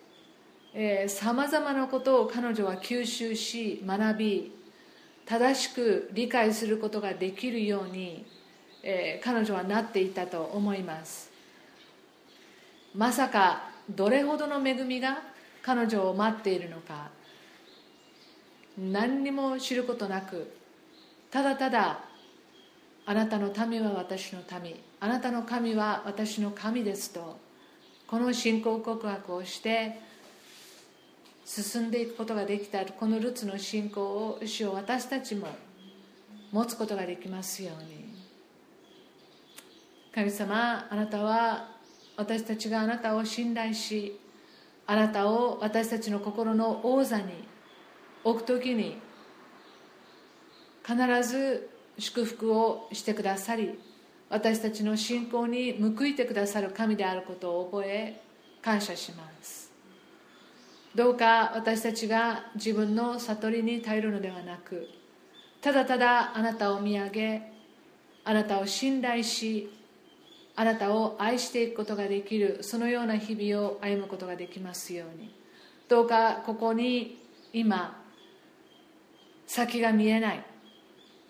さまざまなことを彼女は吸収し学び正しく理解することができるように、えー、彼女はなっていたと思います。まさかどれほどの恵みが彼女を待っているのか何にも知ることなくただただあなたの民は私の民。あなたの神は私の神ですと。この信仰告白をして進んでいくことができた。このルツの信仰を主を私たちも持つことができますように。神様あなたは私たちがあなたを信頼しあなたを私たちの心の王座に置く時に必ず祝福をしてくださり私たちの信仰に報いてくださる神であることを覚え感謝します。どうか私たちが自分の悟りに頼るのではなくただただあなたを見上げあなたを信頼しあなたを愛していくことができるそのような日々を歩むことができますように。どうかここに今先が見えない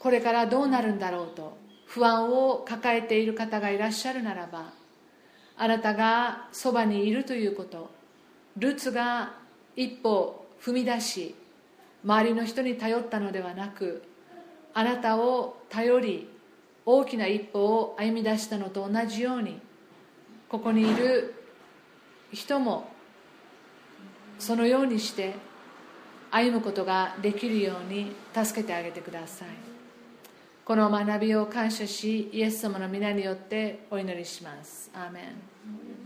これからどうなるんだろうと不安を抱えている方がいらっしゃるならばあなたがそばにいるということルツが一歩踏み出し周りの人に頼ったのではなくあなたを頼り大きな一歩を歩み出したのと同じようにここにいる人もそのようにして歩むことができるように助けてあげてください。この学びを感謝しイエス様の皆によってお祈りします。アーメン。